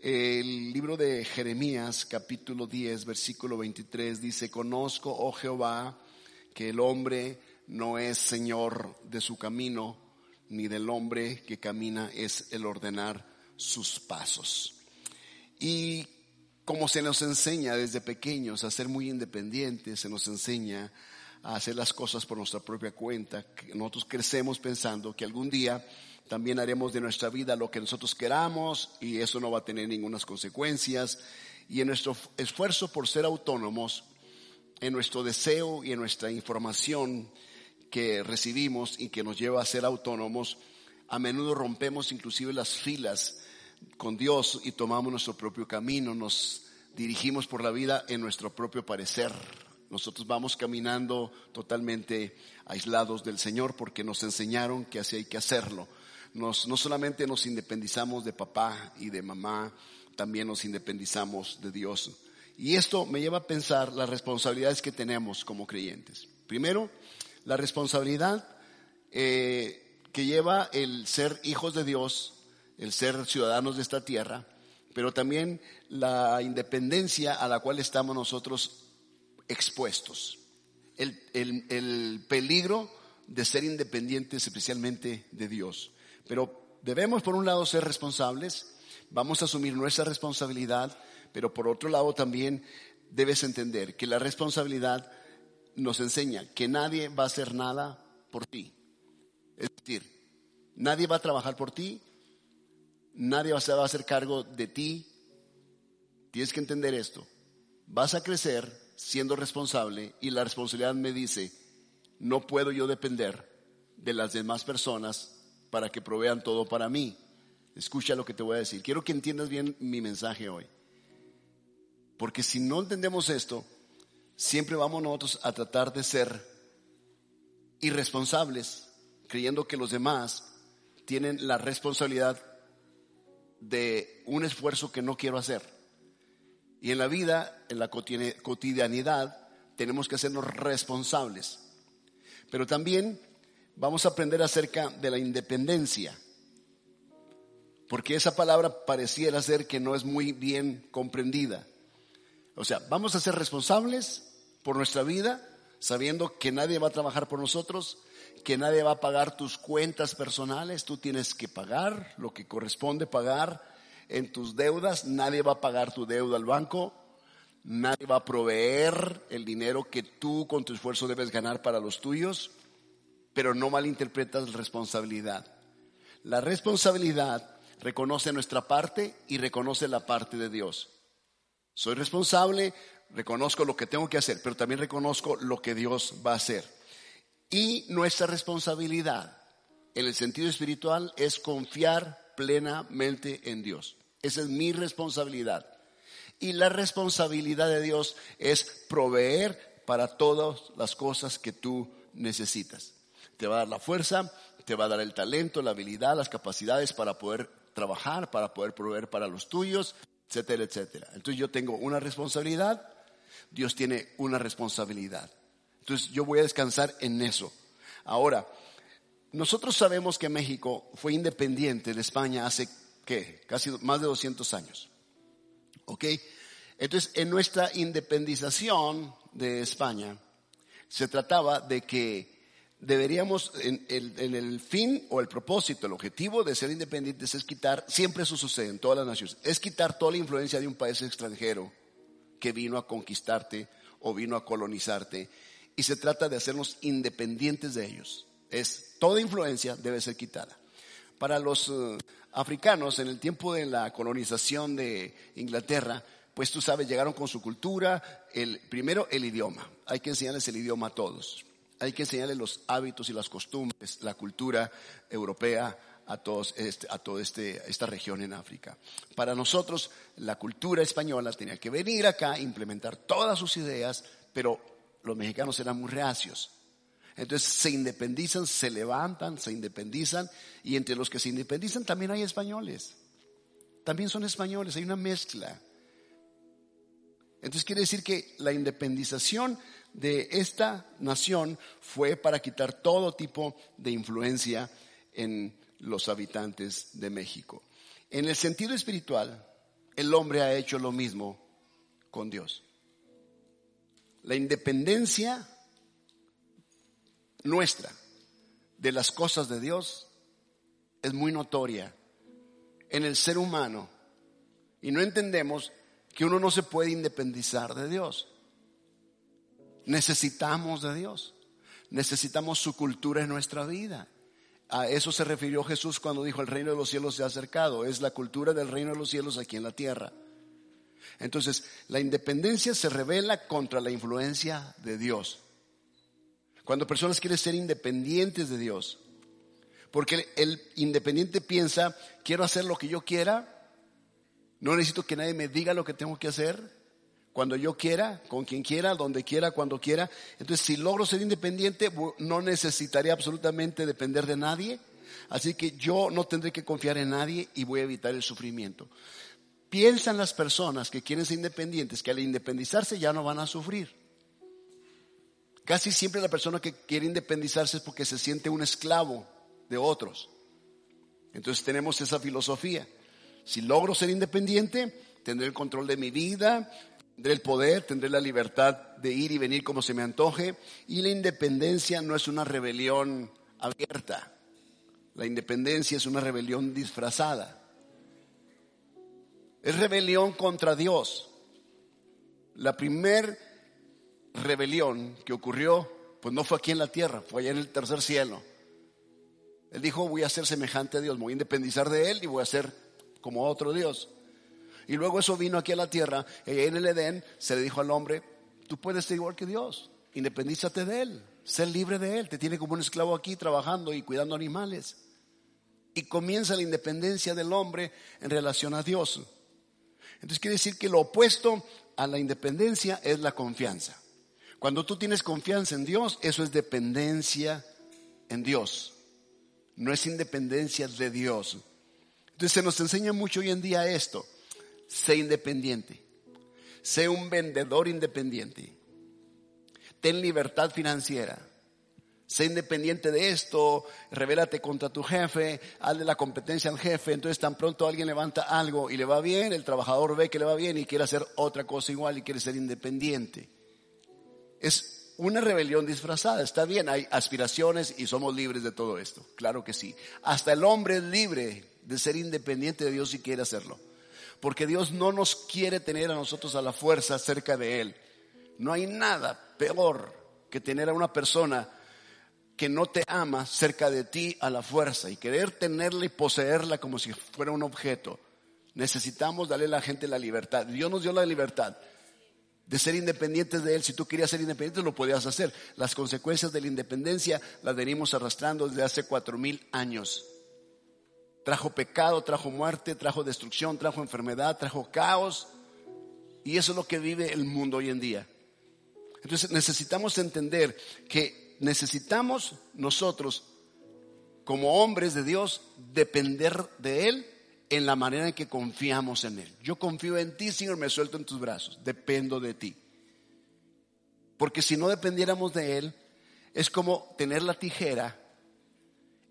El libro de Jeremías, capítulo 10, versículo 23, dice, conozco, oh Jehová, que el hombre no es señor de su camino, ni del hombre que camina es el ordenar sus pasos. Y como se nos enseña desde pequeños a ser muy independientes, se nos enseña a hacer las cosas por nuestra propia cuenta. Nosotros crecemos pensando que algún día también haremos de nuestra vida lo que nosotros queramos y eso no va a tener ninguna consecuencias. Y en nuestro esfuerzo por ser autónomos, en nuestro deseo y en nuestra información que recibimos y que nos lleva a ser autónomos, a menudo rompemos inclusive las filas con Dios y tomamos nuestro propio camino, nos dirigimos por la vida en nuestro propio parecer. Nosotros vamos caminando totalmente aislados del Señor porque nos enseñaron que así hay que hacerlo. Nos, no solamente nos independizamos de papá y de mamá, también nos independizamos de Dios. Y esto me lleva a pensar las responsabilidades que tenemos como creyentes. Primero, la responsabilidad eh, que lleva el ser hijos de Dios el ser ciudadanos de esta tierra, pero también la independencia a la cual estamos nosotros expuestos. El, peligro de ser independientes especialmente de Dios. Pero debemos por un lado ser responsables, vamos a asumir nuestra responsabilidad, pero por otro lado también debes entender que la responsabilidad nos enseña que nadie va a hacer nada por ti. Es decir, nadie va a trabajar por ti, Nadie va a hacer cargo de ti. Tienes que entender esto. Vas a crecer siendo responsable y la responsabilidad me dice, no puedo yo depender de las demás personas para que provean todo para mí. Escucha lo que te voy a decir. Quiero que entiendas bien mi mensaje hoy. Porque si no entendemos esto, siempre vamos nosotros a tratar de ser irresponsables, creyendo que los demás tienen la responsabilidad de un esfuerzo que no quiero hacer. Y en la vida, en la cotidianidad, tenemos que hacernos responsables. Pero también vamos a aprender acerca de la independencia. Porque esa palabra pareciera ser que no es muy bien comprendida. O sea, vamos a ser responsables por nuestra vida, sabiendo que nadie va a trabajar por nosotros, que nadie va a pagar tus cuentas personales, tú tienes que pagar lo que corresponde pagar en tus deudas, nadie va a pagar tu deuda al banco, nadie va a proveer el dinero que tú con tu esfuerzo debes ganar para los tuyos, pero no malinterpretas la responsabilidad. La responsabilidad reconoce nuestra parte y reconoce la parte de Dios. Soy responsable, reconozco lo que tengo que hacer, pero también reconozco lo que Dios va a hacer. Y nuestra responsabilidad en el sentido espiritual es confiar plenamente en Dios. Esa es mi responsabilidad. Y la responsabilidad de Dios es proveer para todas las cosas que tú necesitas. Te va a dar la fuerza, te va a dar el talento, la habilidad, las capacidades para poder trabajar, para poder proveer para los tuyos, etcétera, etcétera. Entonces yo tengo una responsabilidad, Dios tiene una responsabilidad. Entonces yo voy a descansar en eso. Ahora, nosotros sabemos que México fue independiente de España hace, ¿qué? Casi más de 200 años. ¿Ok? Entonces, en nuestra independización de España, se trataba de que deberíamos, en el, fin o el propósito, el objetivo de ser independientes es quitar, siempre eso sucede en todas las naciones, es quitar toda la influencia de un país extranjero que vino a conquistarte o vino a colonizarte y se trata de hacernos independientes de ellos. Es toda influencia debe ser quitada. Para los eh, africanos en el tiempo de la colonización de Inglaterra, pues tú sabes, llegaron con su cultura, el primero el idioma. Hay que enseñarles el idioma a todos. Hay que enseñarles los hábitos y las costumbres, la cultura europea a todos este, toda este, esta región en África. Para nosotros, la cultura española tenía que venir acá, implementar todas sus ideas, pero los mexicanos eran muy reacios. Entonces se independizan, se levantan, se independizan y entre los que se independizan también hay españoles. También son españoles, hay una mezcla. Entonces quiere decir que la independización de esta nación fue para quitar todo tipo de influencia en los habitantes de México. En el sentido espiritual, el hombre ha hecho lo mismo con Dios. La independencia nuestra de las cosas de Dios es muy notoria en el ser humano y no entendemos que uno no se puede independizar de Dios. Necesitamos de Dios, necesitamos su cultura en nuestra vida. A eso se refirió Jesús cuando dijo el reino de los cielos se ha acercado, es la cultura del reino de los cielos aquí en la tierra. Entonces, la independencia se revela contra la influencia de Dios. Cuando personas quieren ser independientes de Dios, porque el independiente piensa, quiero hacer lo que yo quiera, no necesito que nadie me diga lo que tengo que hacer, cuando yo quiera, con quien quiera, donde quiera, cuando quiera. Entonces, si logro ser independiente, no necesitaría absolutamente depender de nadie. Así que yo no tendré que confiar en nadie y voy a evitar el sufrimiento. Piensan las personas que quieren ser independientes que al independizarse ya no van a sufrir. Casi siempre la persona que quiere independizarse es porque se siente un esclavo de otros. Entonces tenemos esa filosofía. Si logro ser independiente, tendré el control de mi vida, tendré el poder, tendré la libertad de ir y venir como se me antoje. Y la independencia no es una rebelión abierta. La independencia es una rebelión disfrazada. Es rebelión contra Dios. La primer rebelión que ocurrió, pues no fue aquí en la tierra, fue allá en el tercer cielo. Él dijo, voy a ser semejante a Dios, me voy a independizar de Él y voy a ser como otro Dios. Y luego eso vino aquí a la tierra, y en el Edén se le dijo al hombre, tú puedes ser igual que Dios, independízate de Él, sé libre de Él, te tiene como un esclavo aquí trabajando y cuidando animales. Y comienza la independencia del hombre en relación a Dios. Entonces quiere decir que lo opuesto a la independencia es la confianza. Cuando tú tienes confianza en Dios, eso es dependencia en Dios. No es independencia de Dios. Entonces se nos enseña mucho hoy en día esto. Sé independiente. Sé un vendedor independiente. Ten libertad financiera. Sé independiente de esto, revélate contra tu jefe, hazle la competencia al jefe, entonces tan pronto alguien levanta algo y le va bien, el trabajador ve que le va bien y quiere hacer otra cosa igual y quiere ser independiente. Es una rebelión disfrazada, está bien, hay aspiraciones y somos libres de todo esto, claro que sí. Hasta el hombre es libre de ser independiente de Dios si quiere hacerlo, porque Dios no nos quiere tener a nosotros a la fuerza cerca de Él. No hay nada peor que tener a una persona que no te ama cerca de ti a la fuerza y querer tenerla y poseerla como si fuera un objeto. Necesitamos darle a la gente la libertad. Dios nos dio la libertad de ser independientes de Él. Si tú querías ser independiente, lo podías hacer. Las consecuencias de la independencia las venimos arrastrando desde hace cuatro mil años. Trajo pecado, trajo muerte, trajo destrucción, trajo enfermedad, trajo caos. Y eso es lo que vive el mundo hoy en día. Entonces necesitamos entender que necesitamos nosotros, como hombres de Dios, depender de Él en la manera en que confiamos en Él. Yo confío en ti, Señor, me suelto en tus brazos, dependo de ti. Porque si no dependiéramos de Él, es como tener la tijera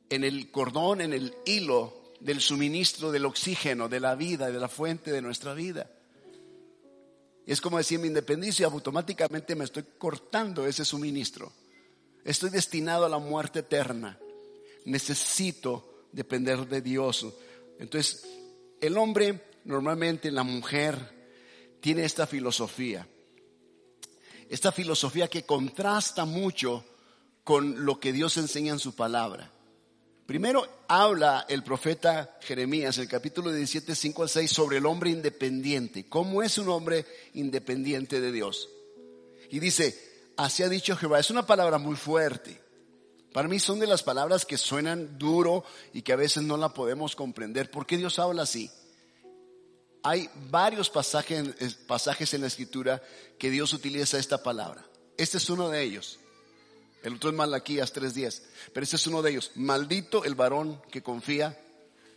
en el cordón, en el hilo del suministro del oxígeno, de la vida, de la fuente de nuestra vida. Es como decir, mi independencia, automáticamente me estoy cortando ese suministro. Estoy destinado a la muerte eterna. Necesito depender de Dios. Entonces, el hombre, normalmente la mujer, tiene esta filosofía. Esta filosofía que contrasta mucho con lo que Dios enseña en su palabra. Primero habla el profeta Jeremías, el capítulo 17, 5 al 6, sobre el hombre independiente. ¿Cómo es un hombre independiente de Dios? Y dice, así ha dicho Jehová. Es una palabra muy fuerte. Para mí son de las palabras que suenan duro y que a veces no la podemos comprender. ¿Por qué Dios habla así? Hay varios pasajes, pasajes en la escritura que Dios utiliza esta palabra. Este es uno de ellos. El otro es Malaquías 3.10. Pero este es uno de ellos. Maldito el varón que confía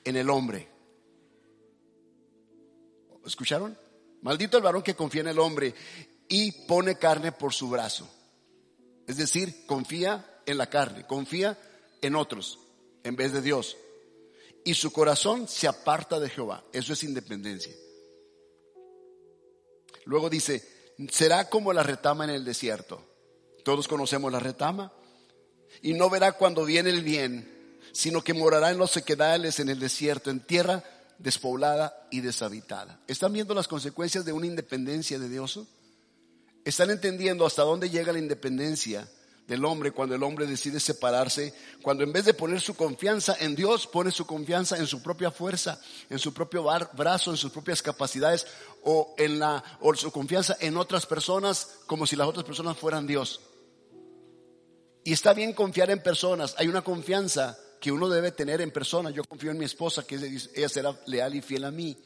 en el hombre. ¿Escucharon? Maldito el varón que confía en el hombre y pone carne por su brazo. Es decir, confía en la carne, confía en otros en vez de Dios. Y su corazón se aparta de Jehová. Eso es independencia. Luego dice, será como la retama en el desierto. Todos conocemos la retama. Y no verá cuando viene el bien, sino que morará en los sequedales, en el desierto, en tierra despoblada y deshabitada. ¿Están viendo las consecuencias de una independencia de Dios? ¿Están entendiendo hasta dónde llega la independencia del hombre cuando el hombre decide separarse? Cuando en vez de poner su confianza en Dios, pone su confianza en su propia fuerza, en su propio brazo, en sus propias capacidades o en la o su confianza en otras personas como si las otras personas fueran Dios. Y está bien confiar en personas, hay una confianza que uno debe tener en personas. Yo confío en mi esposa, que ella será leal y fiel a mí.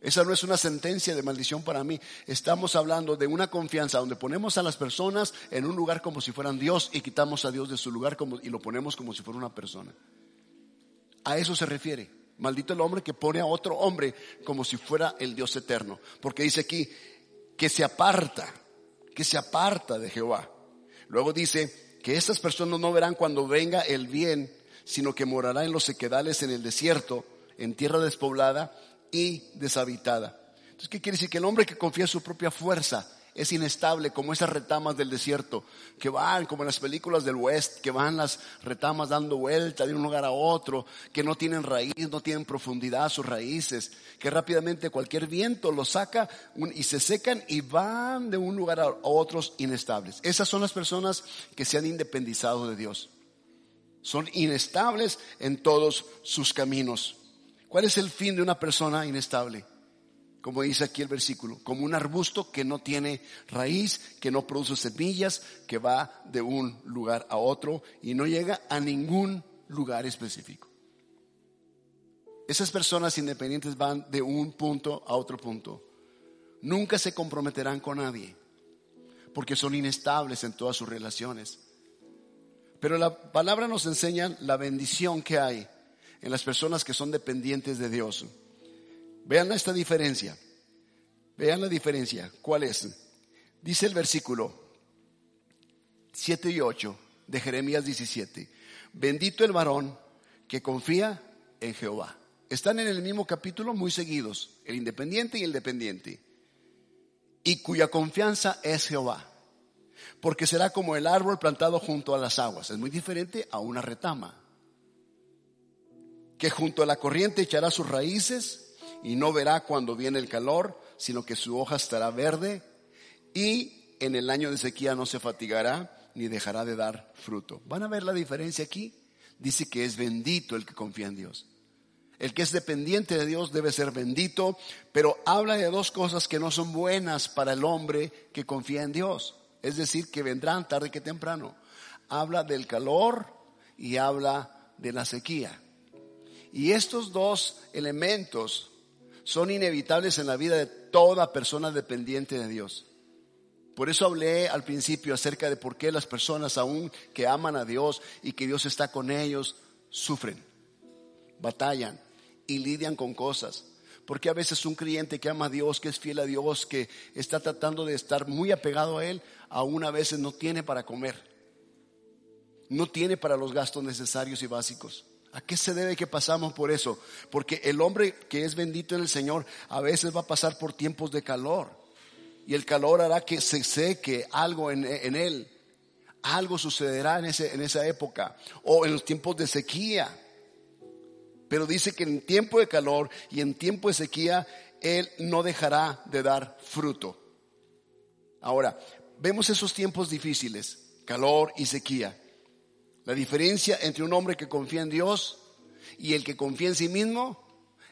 Esa no es una sentencia de maldición para mí. Estamos hablando de una confianza donde ponemos a las personas en un lugar como si fueran Dios y quitamos a Dios de su lugar y lo ponemos como si fuera una persona. A eso se refiere. Maldito el hombre que pone a otro hombre como si fuera el Dios eterno. Porque dice aquí que se aparta, que se aparta de Jehová. Luego dice que estas personas no verán cuando venga el bien, sino que morará en los sequedales en el desierto, en tierra despoblada y deshabitada. Entonces, ¿qué quiere decir? Que el hombre que confía en su propia fuerza es inestable, como esas retamas del desierto, que van, como en las películas del West, que van las retamas dando vuelta de un lugar a otro, que no tienen raíz, no tienen profundidad sus raíces, que rápidamente cualquier viento los saca y se secan y van de un lugar a otros inestables. Esas son las personas que se han independizado de Dios. Son inestables en todos sus caminos. ¿Cuál es el fin de una persona inestable? Como dice aquí el versículo, como un arbusto que no tiene raíz, que no produce semillas, que va de un lugar a otro y no llega a ningún lugar específico. Esas personas independientes van de un punto a otro punto. Nunca se comprometerán con nadie porque son inestables en todas sus relaciones. Pero la palabra nos enseña la bendición que hay en las personas que son dependientes de Dios. Vean esta diferencia. Vean la diferencia. ¿Cuál es? Dice el versículo 7 y 8 de Jeremías 17. Bendito el varón que confía en Jehová. Están en el mismo capítulo muy seguidos, el independiente y el dependiente. Y cuya confianza es Jehová. Porque será como el árbol plantado junto a las aguas. Es muy diferente a una retama que junto a la corriente echará sus raíces y no verá cuando viene el calor, sino que su hoja estará verde y en el año de sequía no se fatigará ni dejará de dar fruto. ¿Van a ver la diferencia aquí? Dice que es bendito el que confía en Dios. El que es dependiente de Dios debe ser bendito, pero habla de dos cosas que no son buenas para el hombre que confía en Dios. Es decir, que vendrán tarde que temprano. Habla del calor y habla de la sequía. Y estos dos elementos son inevitables en la vida de toda persona dependiente de Dios. Por eso hablé al principio acerca de por qué las personas aún que aman a Dios y que Dios está con ellos, sufren, batallan y lidian con cosas. Porque a veces un creyente que ama a Dios, que es fiel a Dios, que está tratando de estar muy apegado a Él, aún a veces no tiene para comer. No tiene para los gastos necesarios y básicos. ¿A qué se debe que pasamos por eso? Porque el hombre que es bendito en el Señor a veces va a pasar por tiempos de calor. Y el calor hará que se seque algo en, él. Algo sucederá en, ese, en esa época. O en los tiempos de sequía. Pero dice que en tiempo de calor y en tiempo de sequía, Él no dejará de dar fruto. Ahora, vemos esos tiempos difíciles, calor y sequía. La diferencia entre un hombre que confía en Dios y el que confía en sí mismo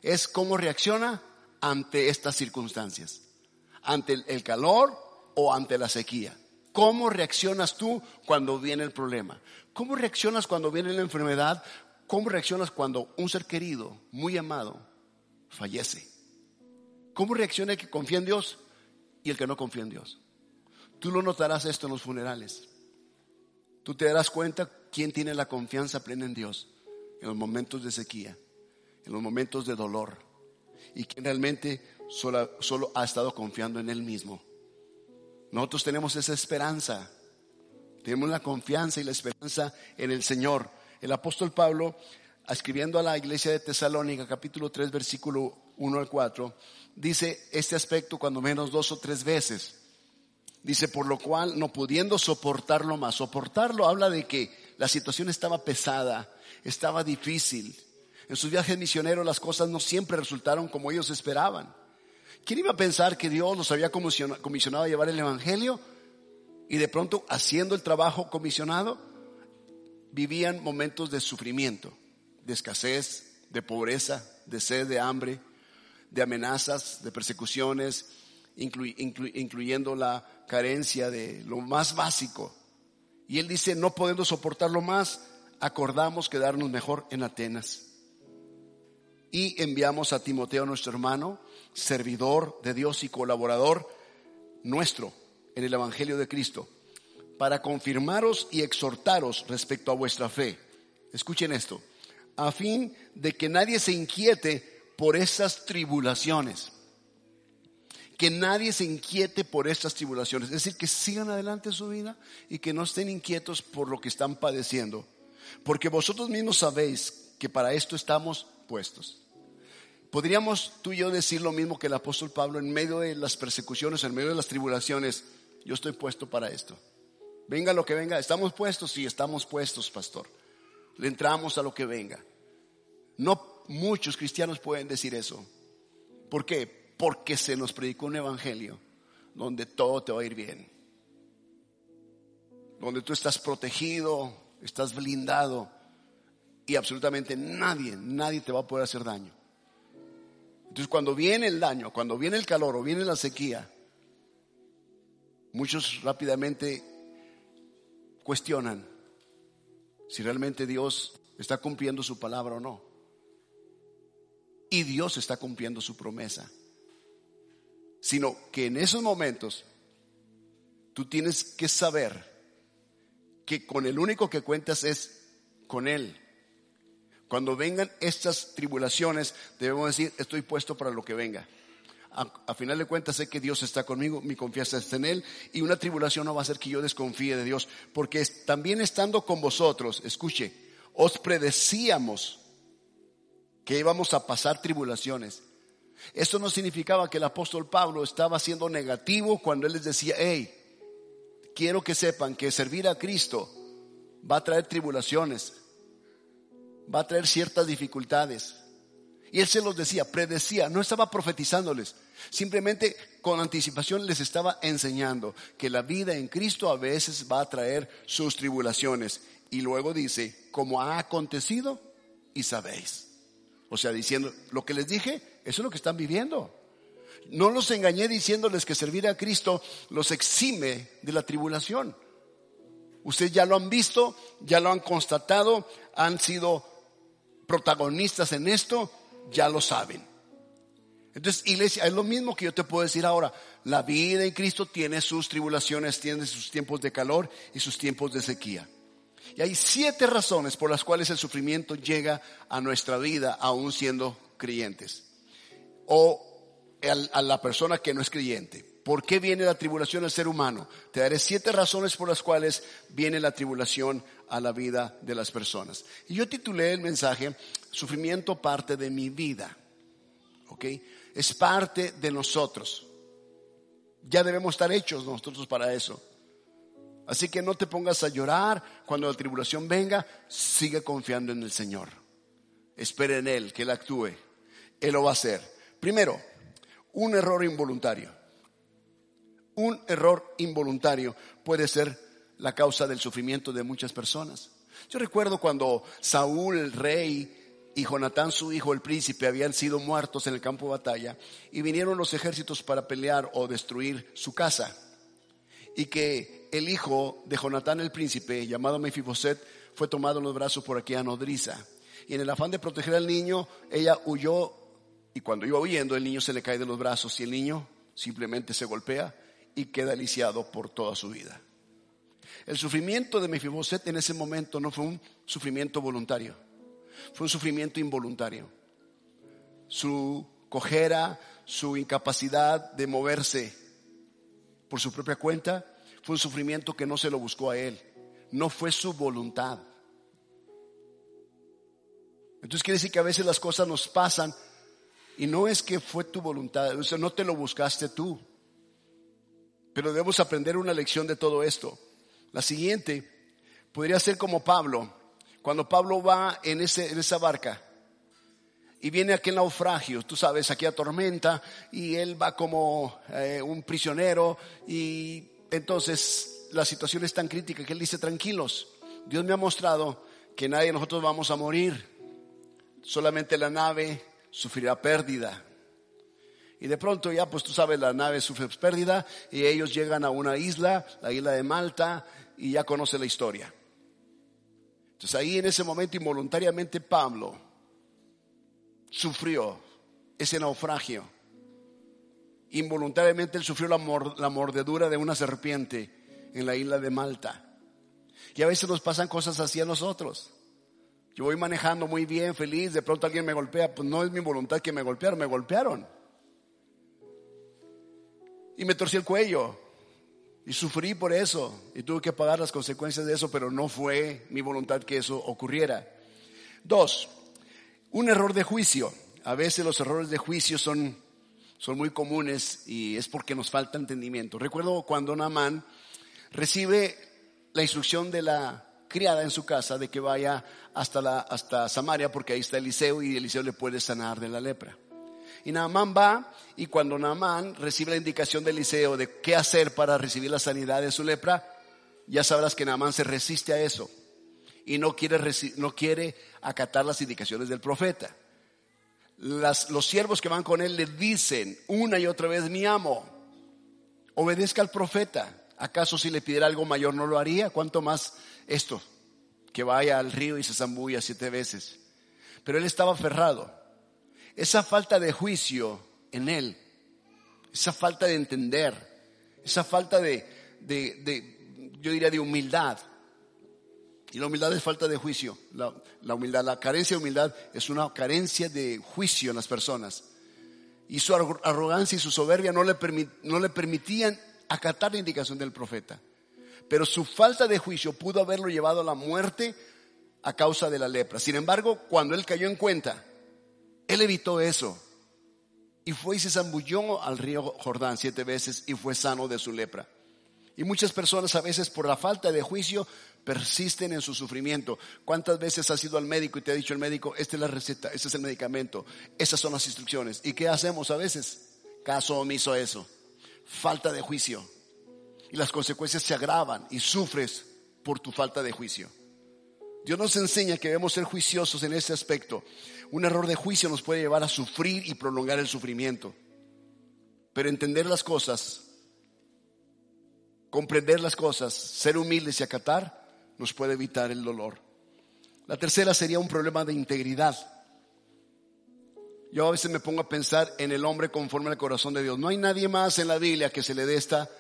es cómo reacciona ante estas circunstancias, ante el calor o ante la sequía. ¿Cómo reaccionas tú cuando viene el problema? ¿Cómo reaccionas cuando viene la enfermedad? ¿Cómo reaccionas cuando un ser querido, muy amado, fallece? ¿Cómo reacciona el que confía en Dios y el que no confía en Dios? Tú lo notarás esto en los funerales. Tú te darás cuenta quién tiene la confianza plena en Dios en los momentos de sequía, en los momentos de dolor, y quién realmente solo, solo ha estado confiando en Él mismo. Nosotros tenemos esa esperanza, tenemos la confianza y la esperanza en el Señor. El apóstol Pablo, escribiendo a la iglesia de Tesalónica, capítulo 3, versículo 1 al 4, dice este aspecto cuando menos dos o tres veces. Dice, por lo cual, no pudiendo soportarlo más, soportarlo habla de que la situación estaba pesada, estaba difícil. En sus viajes misioneros las cosas no siempre resultaron como ellos esperaban. ¿Quién iba a pensar que Dios los había comisionado a llevar el Evangelio? Y de pronto, haciendo el trabajo comisionado, vivían momentos de sufrimiento, de escasez, de pobreza, de sed, de hambre, de amenazas, de persecuciones, incluyendo la carencia de lo más básico. Y él dice, no podendo soportarlo más, acordamos quedarnos mejor en Atenas. Y enviamos a Timoteo, nuestro hermano, servidor de Dios y colaborador nuestro en el Evangelio de Cristo, para confirmaros y exhortaros respecto a vuestra fe. Escuchen esto, a fin de que nadie se inquiete por esas tribulaciones que nadie se inquiete por estas tribulaciones. Es decir, que sigan adelante su vida y que no estén inquietos por lo que están padeciendo. Porque vosotros mismos sabéis que para esto estamos puestos. Podríamos tú y yo decir lo mismo que el apóstol Pablo en medio de las persecuciones, en medio de las tribulaciones. Yo estoy puesto para esto. Venga lo que venga. ¿Estamos puestos? Sí, estamos puestos, pastor. Le entramos a lo que venga. No muchos cristianos pueden decir eso. ¿Por qué? Porque se nos predicó un evangelio donde todo te va a ir bien. Donde tú estás protegido, estás blindado y absolutamente nadie, nadie te va a poder hacer daño. Entonces cuando viene el daño, cuando viene el calor o viene la sequía, muchos rápidamente cuestionan si realmente Dios está cumpliendo su palabra o no. Y Dios está cumpliendo su promesa sino que en esos momentos tú tienes que saber que con el único que cuentas es con Él. Cuando vengan estas tribulaciones, debemos decir, estoy puesto para lo que venga. A, final de cuentas sé que Dios está conmigo, mi confianza está en Él y una tribulación no va a hacer que yo desconfíe de Dios, porque también estando con vosotros, escuche, os predecíamos que íbamos a pasar tribulaciones. Esto no significaba que el apóstol Pablo estaba siendo negativo cuando él les decía, hey, quiero que sepan que servir a Cristo va a traer tribulaciones, va a traer ciertas dificultades. Y él se los decía, predecía, no estaba profetizándoles, simplemente con anticipación les estaba enseñando que la vida en Cristo a veces va a traer sus tribulaciones. Y luego dice, como ha acontecido y sabéis. O sea, diciendo, lo que les dije, eso es lo que están viviendo. No los engañé diciéndoles que servir a Cristo los exime de la tribulación. Ustedes ya lo han visto, ya lo han constatado, han sido protagonistas en esto, ya lo saben. Entonces, iglesia, es lo mismo que yo te puedo decir ahora. La vida en Cristo tiene sus tribulaciones, tiene sus tiempos de calor y sus tiempos de sequía. Y hay siete razones por las cuales el sufrimiento llega a nuestra vida aún siendo creyentes. O a la persona que no es creyente. ¿Por qué viene la tribulación al ser humano? Te daré siete razones por las cuales viene la tribulación a la vida de las personas. Y yo titulé el mensaje, Sufrimiento parte de mi vida. ¿Ok? Es parte de nosotros. Ya debemos estar hechos nosotros para eso. Así que no te pongas a llorar cuando la tribulación venga, sigue confiando en el Señor. Espera en Él, que Él actúe. Él lo va a hacer. Primero, un error involuntario. Un error involuntario puede ser la causa del sufrimiento de muchas personas. Yo recuerdo cuando Saúl, el rey, y Jonatán, su hijo, el príncipe, habían sido muertos en el campo de batalla y vinieron los ejércitos para pelear o destruir su casa. Y que el hijo de Jonatán el príncipe, llamado Mefiboset, fue tomado en los brazos por aquella nodriza. Y en el afán de proteger al niño, ella huyó y cuando iba huyendo el niño se le cae de los brazos y el niño simplemente se golpea y queda lisiado por toda su vida. El sufrimiento de Mefiboset en ese momento no fue un sufrimiento voluntario, fue un sufrimiento involuntario. Su cojera, su incapacidad de moverse por su propia cuenta, fue un sufrimiento que no se lo buscó a él. No fue su voluntad. Entonces quiere decir que a veces las cosas nos pasan Y no es que fue tu voluntad, o sea, no te lo buscaste tú. Pero debemos aprender una lección de todo esto. La siguiente podría ser como Pablo, cuando Pablo va en, ese, en esa barca y viene aquel naufragio, tú sabes, aquí tormenta y él va como eh, un prisionero y entonces la situación es tan crítica que él dice, tranquilos, Dios me ha mostrado que nadie de nosotros vamos a morir, solamente la nave sufrirá pérdida. Y de pronto ya, pues tú sabes, la nave sufre pérdida y ellos llegan a una isla, la isla de Malta, y ya conoce la historia. Entonces ahí en ese momento involuntariamente Pablo sufrió ese naufragio. Involuntariamente él sufrió la, mordedura de una serpiente en la isla de Malta. Y a veces nos pasan cosas así a nosotros. Yo voy manejando muy bien, feliz, de pronto alguien me golpea, pues no es mi voluntad que me golpearon, me golpearon. Y me torcí el cuello. Y sufrí por eso. Y tuve que pagar las consecuencias de eso, pero no fue mi voluntad que eso ocurriera. Dos, un error de juicio. A veces los errores de juicio son, son muy comunes y es porque nos falta entendimiento. Recuerdo cuando Naamán recibe la instrucción de la criada en su casa de que vaya hasta, la, hasta Samaria porque ahí está Eliseo y Eliseo le puede sanar de la lepra. Y Naamán va y cuando Naamán recibe la indicación de Eliseo de qué hacer para recibir la sanidad de su lepra, ya sabrás que Naamán se resiste a eso y no quiere, no quiere acatar las indicaciones del profeta. Los siervos que van con él le dicen una y otra vez, mi amo, obedezca al profeta. ¿Acaso si le pidiera algo mayor no lo haría? ¿Cuánto más esto? Que vaya al río y se zambulla siete veces. Pero él estaba aferrado. Esa falta de juicio en él, esa falta de entender, esa falta de yo diría, de humildad. Y la humildad es falta de juicio. La, humildad, la carencia de humildad es una carencia de juicio en las personas. Y su arrogancia y su soberbia no le, no le permitían acatar la indicación del profeta. Pero su falta de juicio pudo haberlo llevado a la muerte a causa de la lepra. Sin embargo, cuando él cayó en cuenta, él evitó eso. Y fue y se zambulló al río Jordán siete veces y fue sano de su lepra. Y muchas personas a veces por la falta de juicio persisten en su sufrimiento. ¿Cuántas veces has ido al médico y te ha dicho el médico, esta es la receta, este es el medicamento, esas son las instrucciones? ¿Y qué hacemos a veces? Caso omiso a eso falta de juicio. Y las consecuencias se agravan y sufres por tu falta de juicio. Dios nos enseña que debemos ser juiciosos en ese aspecto. Un error de juicio nos puede llevar a sufrir y prolongar el sufrimiento. Pero entender las cosas, comprender las cosas, ser humildes y acatar, nos puede evitar el dolor. La tercera sería un problema de integridad. Yo a veces me pongo a pensar en el hombre conforme al corazón de Dios. No hay nadie más en la Biblia que se le dé esta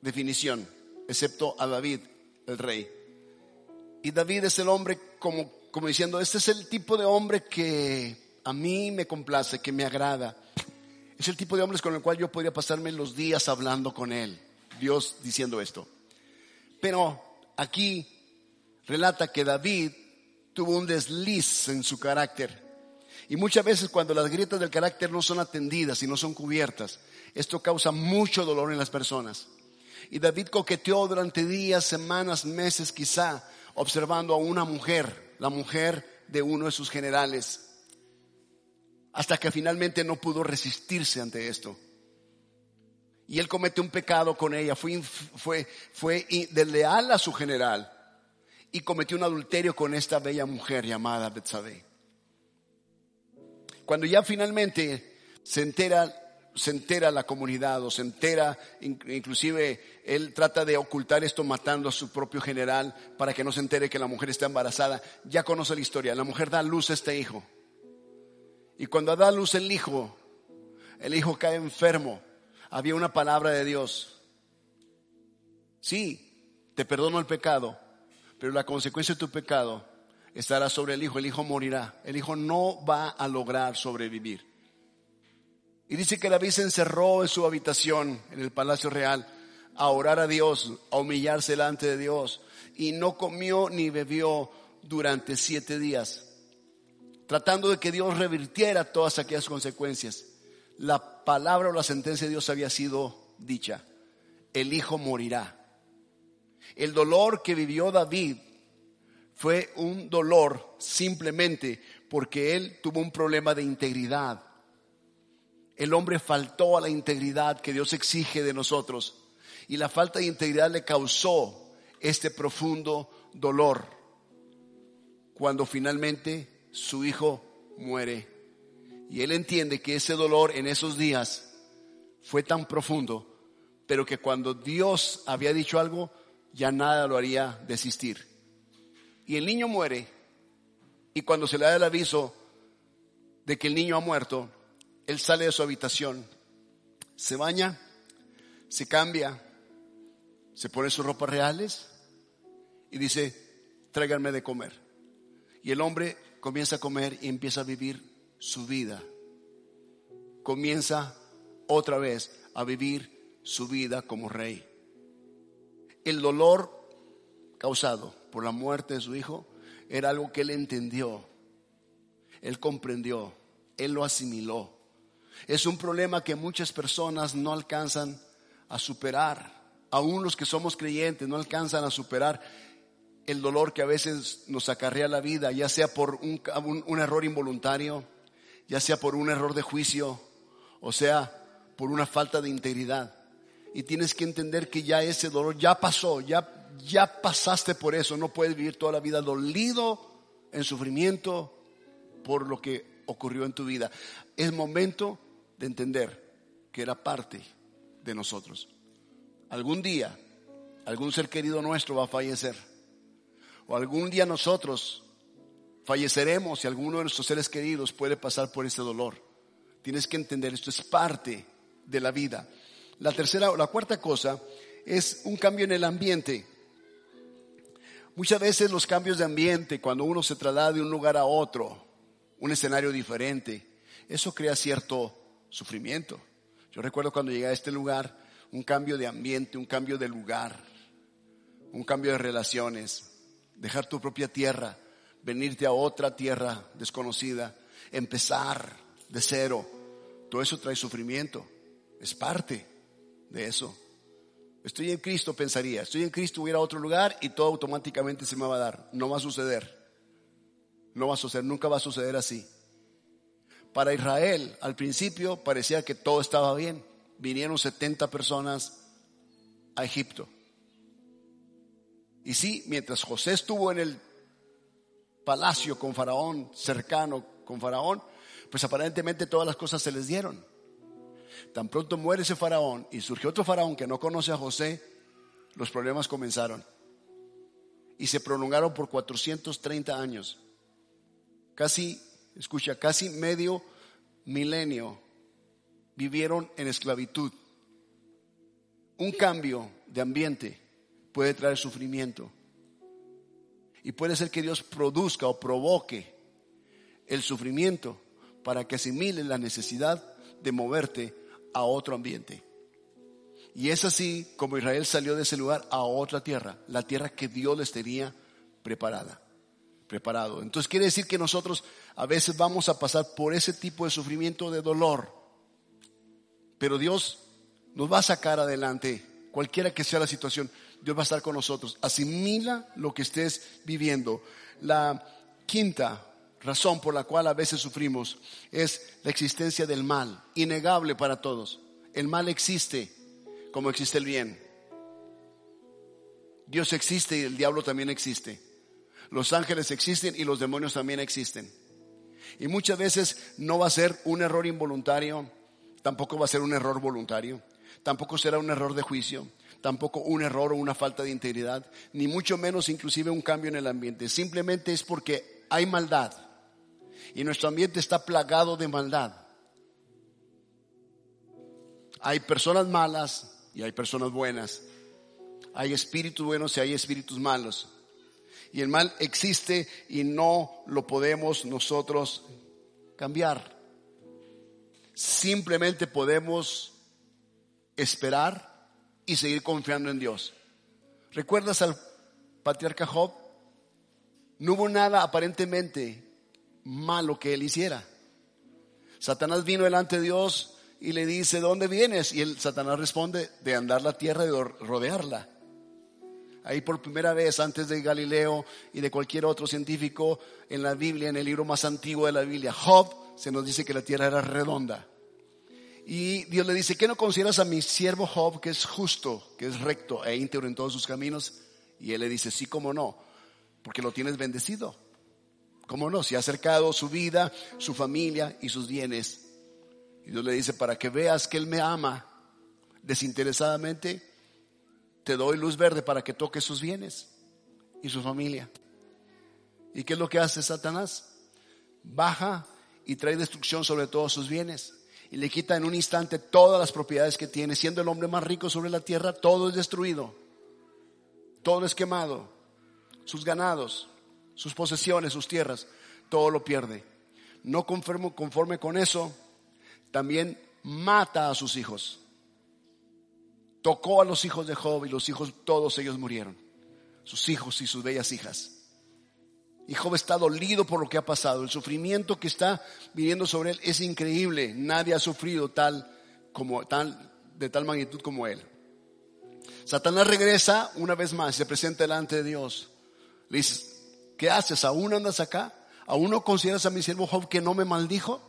definición, excepto a David, el rey. Y David es el hombre como, como diciendo, este es el tipo de hombre que a mí me complace, que me agrada. Es el tipo de hombres con el cual yo podría pasarme los días hablando con él. Dios diciendo esto. Pero aquí relata que David tuvo un desliz en su carácter y muchas veces cuando las grietas del carácter no son atendidas y no son cubiertas, esto causa mucho dolor en las personas. Y David coqueteó durante días, semanas, meses quizá, observando a una mujer, la mujer de uno de sus generales, hasta que finalmente no pudo resistirse ante esto. Y él cometió un pecado con ella, fue, fue, fue desleal a su general y cometió un adulterio con esta bella mujer llamada Betsabé. Cuando ya finalmente se entera, se entera la comunidad o se entera, inclusive él trata de ocultar esto matando a su propio general para que no se entere que la mujer está embarazada, ya conoce la historia, la mujer da luz a este hijo. Y cuando da luz el hijo, el hijo cae enfermo, había una palabra de Dios. Sí, te perdono el pecado, pero la consecuencia de tu pecado estará sobre el hijo, el hijo morirá, el hijo no va a lograr sobrevivir. Y dice que David se encerró en su habitación, en el palacio real, a orar a Dios, a humillarse delante de Dios, y no comió ni bebió durante siete días. tratando de que Dios revirtiera todas aquellas consecuencias. La palabra o la sentencia de Dios había sido dicha. El hijo morirá. El dolor que vivió David fue un dolor simplemente porque él tuvo un problema de integridad. El hombre faltó a la integridad que Dios exige de nosotros y la falta de integridad le causó este profundo dolor cuando finalmente su hijo muere. Y él entiende que ese dolor en esos días fue tan profundo, pero que cuando Dios había dicho algo, ya nada lo haría desistir. Y el niño muere, y cuando se le da el aviso de que el niño ha muerto, él sale de su habitación, se baña, se cambia, se pone sus ropas reales y dice, tráiganme de comer. Y el hombre comienza a comer y empieza a vivir su vida. Comienza otra vez a vivir su vida como rey. El dolor causado por la muerte de su hijo era algo que él entendió, él comprendió, él lo asimiló. Es un problema que muchas personas no alcanzan a superar. Aún los que somos creyentes no alcanzan a superar el dolor que a veces nos acarrea la vida, ya sea por un, un, error involuntario, ya sea por un error de juicio, o sea, por una falta de integridad. Y tienes que entender que ya ese dolor ya pasó, ya, ya pasaste por eso, no puedes vivir toda la vida dolido, en sufrimiento, por lo que ocurrió en tu vida. Es momento de entender que era parte de nosotros. Algún día, algún ser querido nuestro va a fallecer o algún día nosotros falleceremos y alguno de nuestros seres queridos puede pasar por ese dolor. Tienes que entender, esto es parte de la vida. La tercera o la cuarta cosa es un cambio en el ambiente. Muchas veces los cambios de ambiente, cuando uno se traslada de un lugar a otro, un escenario diferente, eso crea cierto sufrimiento. Yo recuerdo cuando llegué a este lugar, un cambio de ambiente, un cambio de lugar, un cambio de relaciones dejar tu propia tierra, venirte a otra tierra desconocida, empezar de cero. Todo eso trae sufrimiento. Es parte de eso. Estoy en Cristo, pensaría. Estoy en Cristo, voy a ir a otro lugar y todo automáticamente se me va a dar. No va a suceder. No va a suceder, nunca va a suceder así. Para Israel, al principio parecía que todo estaba bien. Vinieron 70 personas a Egipto. Y sí, mientras José estuvo en el palacio con Faraón, cercano con Faraón, pues aparentemente todas las cosas se les dieron. Tan pronto muere ese Faraón y surge otro Faraón que no conoce a José, los problemas comenzaron. Y se prolongaron por 430 años. Casi, escucha, casi medio milenio vivieron en esclavitud. Un cambio de ambiente puede traer sufrimiento. Y puede ser que Dios produzca o provoque el sufrimiento para que asimile la necesidad de moverte a otro ambiente. Y es así como Israel salió de ese lugar a otra tierra, la tierra que Dios les tenía preparada, preparado. Entonces quiere decir que nosotros a veces vamos a pasar por ese tipo de sufrimiento, de dolor, pero Dios nos va a sacar adelante, cualquiera que sea la situación. Dios va a estar con nosotros. Asimila lo que estés viviendo. La quinta razón por la cual a veces sufrimos es la existencia del mal, innegable para todos. El mal existe como existe el bien. Dios existe y el diablo también existe. Los ángeles existen y los demonios también existen. Y muchas veces no va a ser un error involuntario, tampoco va a ser un error voluntario, tampoco será un error de juicio, tampoco un error o una falta de integridad, ni mucho menos inclusive un cambio en el ambiente. Simplemente es porque hay maldad y nuestro ambiente está plagado de maldad. Hay personas malas y hay personas buenas. Hay espíritus buenos y hay espíritus malos. Y el mal existe y no lo podemos nosotros cambiar. Simplemente podemos esperar y seguir confiando en Dios. ¿Recuerdas al patriarca Job? No hubo nada aparentemente malo que él hiciera. Satanás vino delante de Dios y le dice, ¿dónde vienes? Y el Satanás responde, de andar la tierra y de rodearla. Ahí por primera vez, antes de Galileo y de cualquier otro científico, en la Biblia, en el libro más antiguo de la Biblia, Job, se nos dice que la tierra era redonda. Y Dios le dice, ¿qué no consideras a mi siervo Job que es justo, que es recto e íntegro en todos sus caminos? Y él le dice, sí, cómo no, porque lo tienes bendecido. ¿Cómo no? Se ha acercado su vida, su familia y sus bienes. Y Dios le dice, para que veas que Él me ama desinteresadamente, te doy luz verde para que toques sus bienes y su familia. ¿Y qué es lo que hace Satanás? Baja y trae destrucción sobre todos sus bienes. Y le quita en un instante todas las propiedades que tiene. Siendo el hombre más rico sobre la tierra, todo es destruido. Todo es quemado. Sus ganados, sus posesiones, sus tierras, todo lo pierde. No conforme, conforme con eso, también mata a sus hijos. Tocó a los hijos de Job y los hijos, todos ellos murieron. Sus hijos y sus bellas hijas. Y Job está dolido por lo que ha pasado. El sufrimiento que está viniendo sobre él es increíble. Nadie ha sufrido tal como tal de tal magnitud como él. Satanás regresa una vez más, se presenta delante de Dios. Le dice, ¿qué haces? ¿Aún andas acá? ¿Aún no consideras a mi siervo Job que no me maldijo?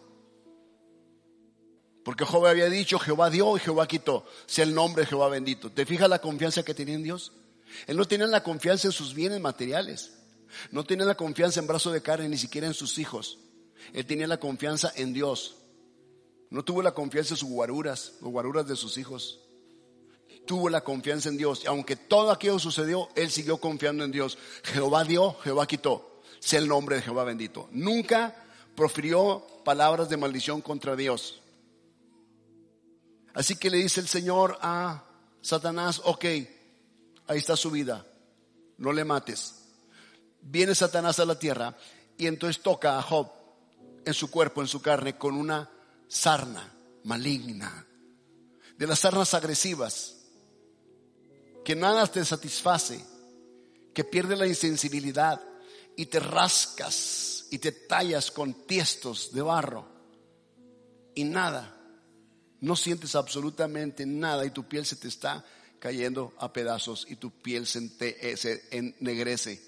Porque Job había dicho, Jehová dio y Jehová quitó. Sea el nombre de Jehová bendito. ¿Te fijas la confianza que tenía en Dios? Él no tenía la confianza en sus bienes materiales. No tenía la confianza en brazo de carne, ni siquiera en sus hijos. Él tenía la confianza en Dios. No tuvo la confianza en sus guaruras, los guaruras de sus hijos. Tuvo la confianza en Dios. Y aunque todo aquello sucedió, él siguió confiando en Dios. Jehová dio, Jehová quitó. Sea el nombre de Jehová bendito. Nunca profirió palabras de maldición contra Dios. Así que le dice el Señor a Satanás, ok, ahí está su vida, no le mates. Viene Satanás a la tierra y entonces toca a Job en su cuerpo, en su carne, con una sarna maligna, de las sarnas agresivas, que nada te satisface, que pierde la insensibilidad y te rascas y te tallas con tiestos de barro y nada no sientes absolutamente nada y tu piel se te está cayendo a pedazos y tu piel se, eh, ennegrece.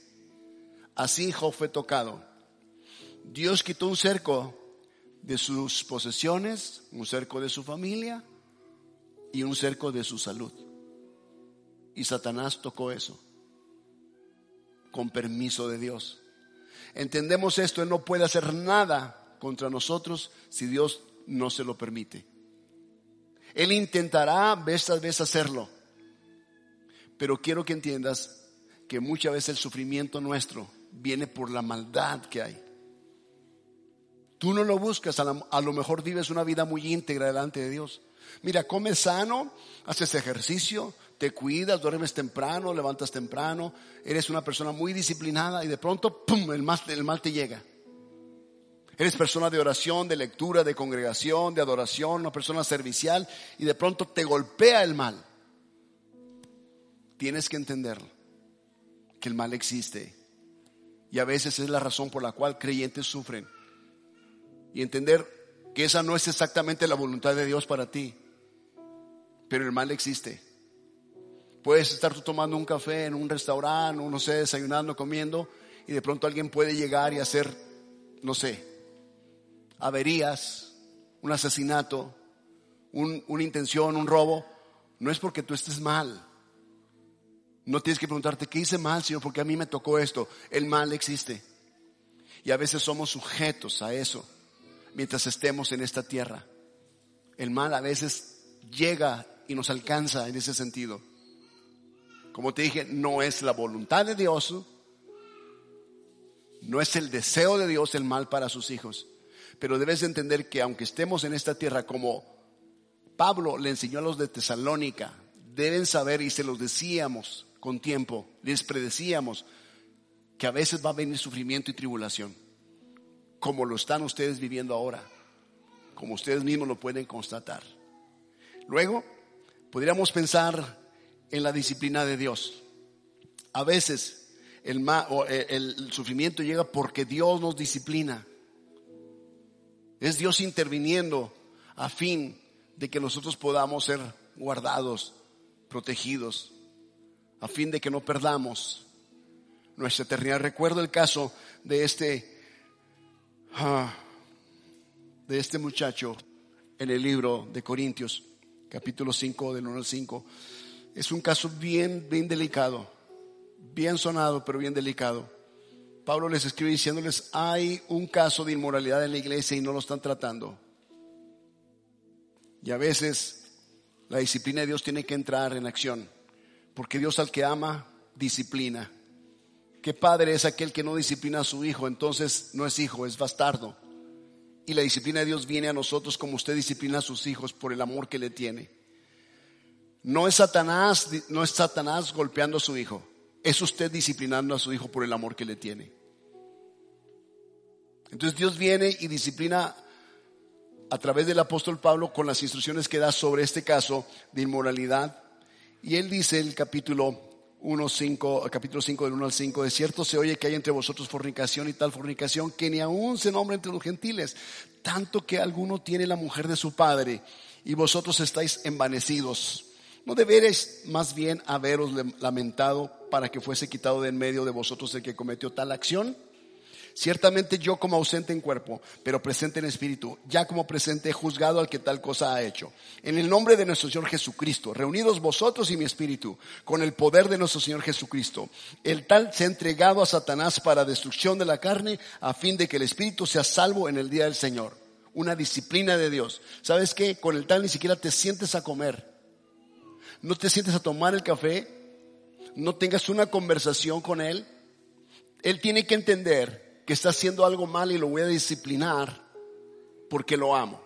Así Job fue tocado. Dios quitó un cerco de sus posesiones, un cerco de su familia y un cerco de su salud. Y Satanás tocó eso con permiso de Dios. Entendemos esto, Él no puede hacer nada contra nosotros si Dios no se lo permite. Él intentará vez tras vez hacerlo. Pero quiero que entiendas que muchas veces el sufrimiento nuestro viene por la maldad que hay. Tú no lo buscas, a, lo mejor vives una vida muy íntegra delante de Dios. Mira, comes sano, haces ejercicio, te cuidas, duermes temprano, levantas temprano, eres una persona muy disciplinada y de pronto, ¡pum!, el mal, el mal te llega. Eres persona de oración, de lectura, de congregación, de adoración, una persona servicial y de pronto te golpea el mal. Tienes que entender que el mal existe y a veces es la razón por la cual creyentes sufren. Y entender que esa no es exactamente la voluntad de Dios para ti, pero el mal existe. Puedes estar tú tomando un café en un restaurante, no sé, desayunando, comiendo, y de pronto alguien puede llegar y hacer, no sé, averías, un asesinato, una intención, un robo, no es porque tú estés mal. No tienes que preguntarte, ¿qué hice mal, Señor? Porque a mí me tocó esto. El mal existe. Y a veces somos sujetos a eso mientras estemos en esta tierra. El mal a veces llega y nos alcanza en ese sentido. Como te dije, no es la voluntad de Dios, no es el deseo de Dios el mal para sus hijos. Pero debes entender que aunque estemos en esta tierra como Pablo le enseñó a los de Tesalónica, deben saber y se los decíamos con tiempo, les predecíamos que a veces va a venir sufrimiento y tribulación, como lo están ustedes viviendo ahora, como ustedes mismos lo pueden constatar. Luego, podríamos pensar en la disciplina de Dios. A veces el, el sufrimiento llega porque Dios nos disciplina Es Dios interviniendo a fin de que nosotros podamos ser guardados, protegidos, a fin de que no perdamos nuestra eternidad. Recuerdo el caso de este, ah, de este muchacho en el libro de Corintios, capítulo 5, del 1 al 5. Es un caso bien, bien delicado, bien sonado, pero bien delicado. Pablo les escribe diciéndoles, hay un caso de inmoralidad en la iglesia y no lo están tratando. Y a veces la disciplina de Dios tiene que entrar en acción, porque Dios al que ama, disciplina. ¿Qué padre es aquel que no disciplina a su hijo? Entonces no es hijo, es bastardo. Y la disciplina de Dios viene a nosotros como usted disciplina a sus hijos por el amor que le tiene. No es Satanás, no es Satanás golpeando a su hijo, es usted disciplinando a su hijo por el amor que le tiene. Entonces Dios viene y disciplina a través del apóstol Pablo con las instrucciones que da sobre este caso de inmoralidad. Y él dice el capítulo 1, 5, capítulo 5 del 1 al 5, de cierto se oye que hay entre vosotros fornicación y tal fornicación que ni aún se nombra entre los gentiles, tanto que alguno tiene la mujer de su padre y vosotros estáis envanecidos. ¿No deberéis más bien haberos lamentado para que fuese quitado de en medio de vosotros el que cometió tal acción? Ciertamente yo como ausente en cuerpo, pero presente en espíritu, ya como presente he juzgado al que tal cosa ha hecho. En el nombre de nuestro Señor Jesucristo, reunidos vosotros y mi espíritu, con el poder de nuestro Señor Jesucristo, el tal se ha entregado a Satanás para destrucción de la carne, a fin de que el espíritu sea salvo en el día del Señor. Una disciplina de Dios. ¿Sabes qué? Con el tal ni siquiera te sientes a comer. No te sientes a tomar el café. No tengas una conversación con Él. Él tiene que entender que está haciendo algo mal y lo voy a disciplinar porque lo amo.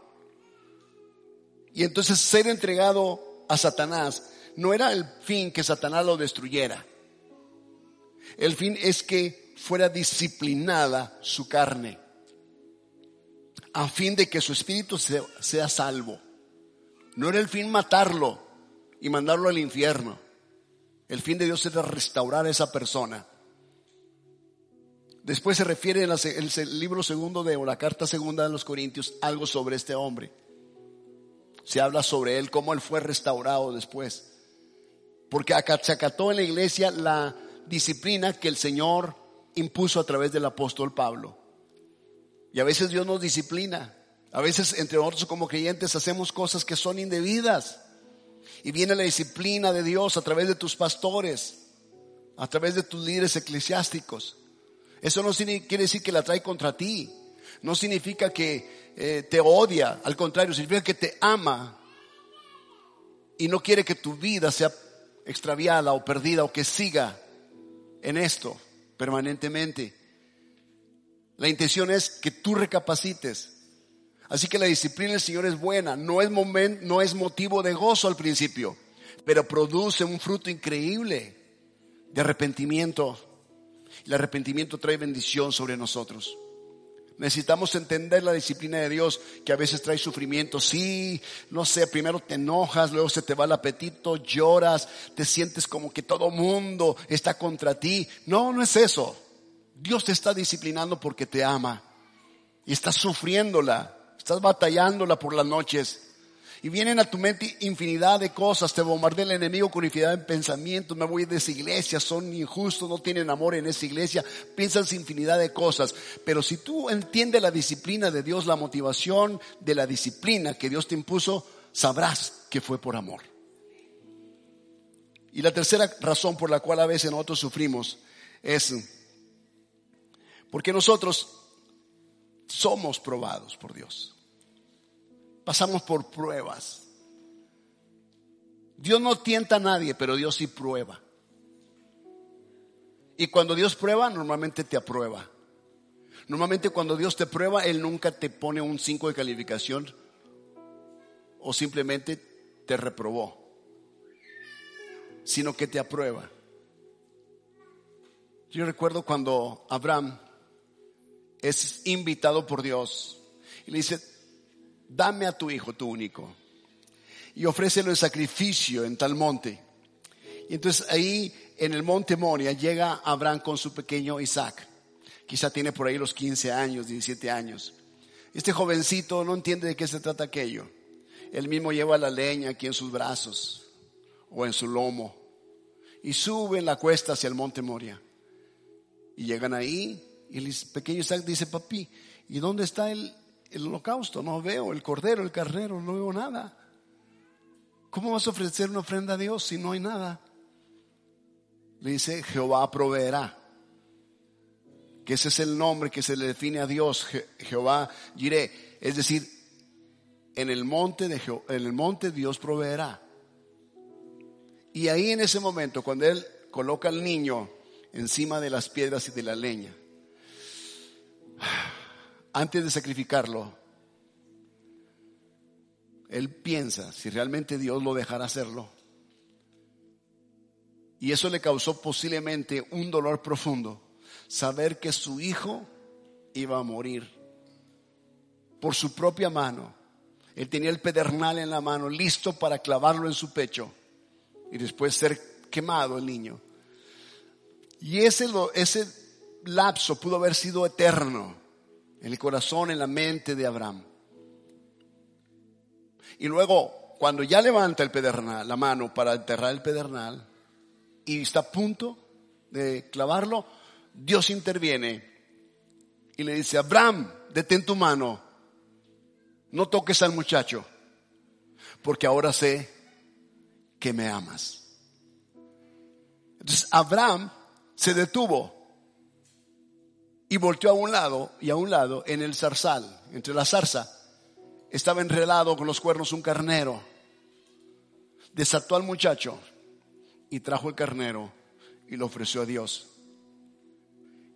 Y entonces ser entregado a Satanás no era el fin que Satanás lo destruyera. El fin es que fuera disciplinada su carne a fin de que su espíritu sea, salvo. No era el fin matarlo y mandarlo al infierno. El fin de Dios era restaurar a esa persona Después se refiere en el libro segundo de, o la carta segunda de los Corintios algo sobre este hombre. Se habla sobre él, cómo él fue restaurado después. Porque se acató en la iglesia la disciplina que el Señor impuso a través del apóstol Pablo. Y a veces Dios nos disciplina. A veces entre nosotros como creyentes hacemos cosas que son indebidas. Y viene la disciplina de Dios a través de tus pastores, a través de tus líderes eclesiásticos. Eso no quiere decir que la trae contra ti. No significa que eh, te odia. Al contrario, significa que te ama. Y no quiere que tu vida sea extraviada o perdida o que siga en esto permanentemente. La intención es que tú recapacites. Así que la disciplina del Señor es buena. No es, no es motivo de gozo al principio, pero produce un fruto increíble de arrepentimiento el arrepentimiento trae bendición sobre nosotros. Necesitamos entender la disciplina de Dios que a veces trae sufrimiento. Sí, no sé, primero te enojas, luego se te va el apetito, lloras, te sientes como que todo mundo está contra ti. No, no es eso. Dios te está disciplinando porque te ama y estás sufriéndola, estás batallándola por las noches. Y vienen a tu mente infinidad de cosas, te bombardea el enemigo con infinidad de pensamientos, me voy de esa iglesia, son injustos, no tienen amor en esa iglesia, piensas infinidad de cosas. Pero si tú entiendes la disciplina de Dios, la motivación de la disciplina que Dios te impuso, sabrás que fue por amor. Y la tercera razón por la cual a veces nosotros sufrimos es porque nosotros somos probados por Dios pasamos por pruebas. Dios no tienta a nadie, pero Dios sí prueba. Y cuando Dios prueba, normalmente te aprueba. Normalmente cuando Dios te prueba, Él nunca te pone un 5 de calificación o simplemente te reprobó, sino que te aprueba. Yo recuerdo cuando Abraham es invitado por Dios y le dice, dame a tu hijo, tu único, y ofrécelo en sacrificio en tal monte. Y entonces ahí en el monte Moria llega Abraham con su pequeño Isaac. Quizá tiene por ahí los 15 años, 17 años. Este jovencito no entiende de qué se trata aquello. Él mismo lleva la leña aquí en sus brazos o en su lomo y sube en la cuesta hacia el monte Moria. Y llegan ahí y el pequeño Isaac dice, papi, ¿y dónde está el, el holocausto? No veo el cordero, el carnero, no veo nada. ¿Cómo vas a ofrecer una ofrenda a Dios si no hay nada? Le dice, Jehová proveerá. Que ese es el nombre que se le define a Dios, Jehová diré. Es decir, en el monte de en el monte Dios proveerá. Y ahí en ese momento, cuando él coloca al niño encima de las piedras y de la leña, antes de sacrificarlo, él piensa si realmente Dios lo dejará hacerlo. Y eso le causó posiblemente un dolor profundo, saber que su hijo iba a morir por su propia mano. Él tenía el pedernal en la mano, listo para clavarlo en su pecho y después ser quemado el niño. Y ese, ese lapso pudo haber sido eterno en el corazón, en la mente de Abraham. Y luego, cuando ya levanta el pedernal, la mano para enterrar el pedernal, y está a punto de clavarlo, Dios interviene y le dice, Abraham, detén tu mano, no toques al muchacho, porque ahora sé que me amas. Entonces Abraham se detuvo y volteó a un lado y a un lado en el zarzal, entre la zarza, estaba enredado con los cuernos un carnero. Desató al muchacho y trajo el carnero y lo ofreció a Dios.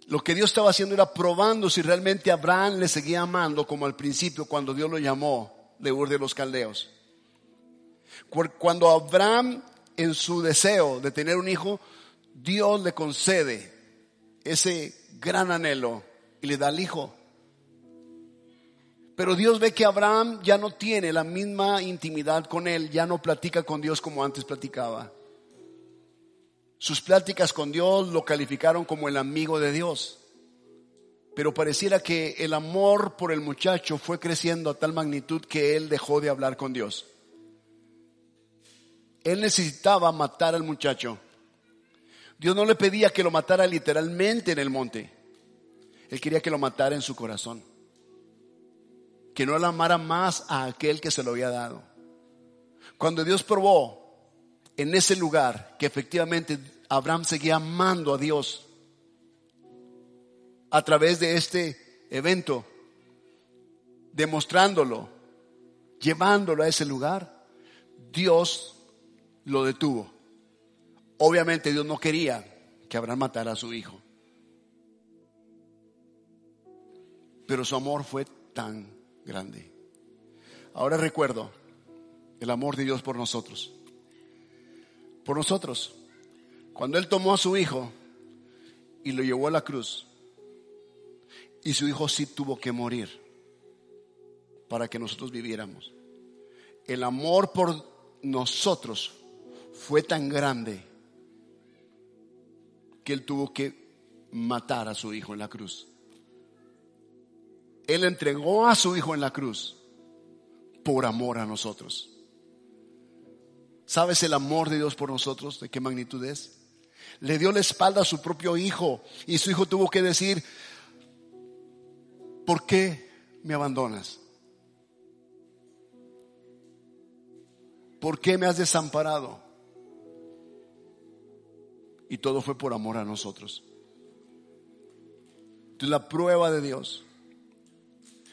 Lo que Dios estaba haciendo era probando si realmente Abraham le seguía amando como al principio cuando Dios lo llamó de Ur de los Caldeos. Cuando Abraham en su deseo de tener un hijo, Dios le concede ese gran anhelo y le da al hijo. Pero Dios ve que Abraham ya no tiene la misma intimidad con él, ya no platica con Dios como antes platicaba. Sus pláticas con Dios lo calificaron como el amigo de Dios. Pero pareciera que el amor por el muchacho fue creciendo a tal magnitud que él dejó de hablar con Dios. Él necesitaba matar al muchacho. Dios no le pedía que lo matara literalmente en el monte. Él quería que lo matara en su corazón. Que no le amara más a aquel que se lo había dado. Cuando Dios probó en ese lugar que efectivamente Abraham seguía amando a Dios a través de este evento, demostrándolo, llevándolo a ese lugar, Dios lo detuvo. Obviamente Dios no quería que Abraham matara a su hijo. Pero su amor fue tan grande. Ahora recuerdo el amor de Dios por nosotros. Por nosotros. Cuando Él tomó a su hijo y lo llevó a la cruz. Y su hijo sí tuvo que morir para que nosotros viviéramos. El amor por nosotros fue tan grande que él tuvo que matar a su hijo en la cruz. Él entregó a su hijo en la cruz por amor a nosotros. ¿Sabes el amor de Dios por nosotros? ¿De qué magnitud es? Le dio la espalda a su propio hijo y su hijo tuvo que decir, ¿por qué me abandonas? ¿Por qué me has desamparado? Y todo fue por amor a nosotros. Entonces la prueba de Dios.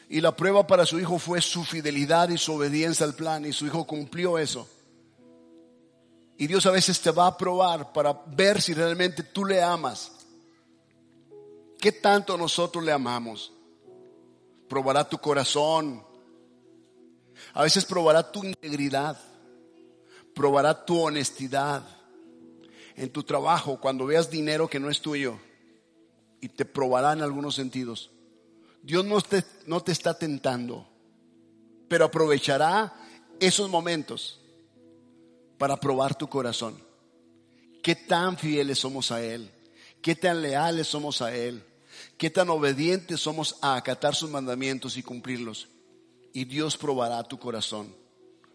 Y la prueba para su hijo fue su fidelidad y su obediencia al plan. Y su hijo cumplió eso. Y Dios a veces te va a probar para ver si realmente tú le amas. ¿Qué tanto nosotros le amamos? Probará tu corazón. A veces probará tu integridad. Probará tu honestidad en tu trabajo, cuando veas dinero que no es tuyo, y te probará en algunos sentidos. Dios no te, no te está tentando, pero aprovechará esos momentos para probar tu corazón. ¿Qué tan fieles somos a Él? ¿Qué tan leales somos a Él? qué tan obedientes somos a acatar sus mandamientos y cumplirlos. Y Dios probará tu corazón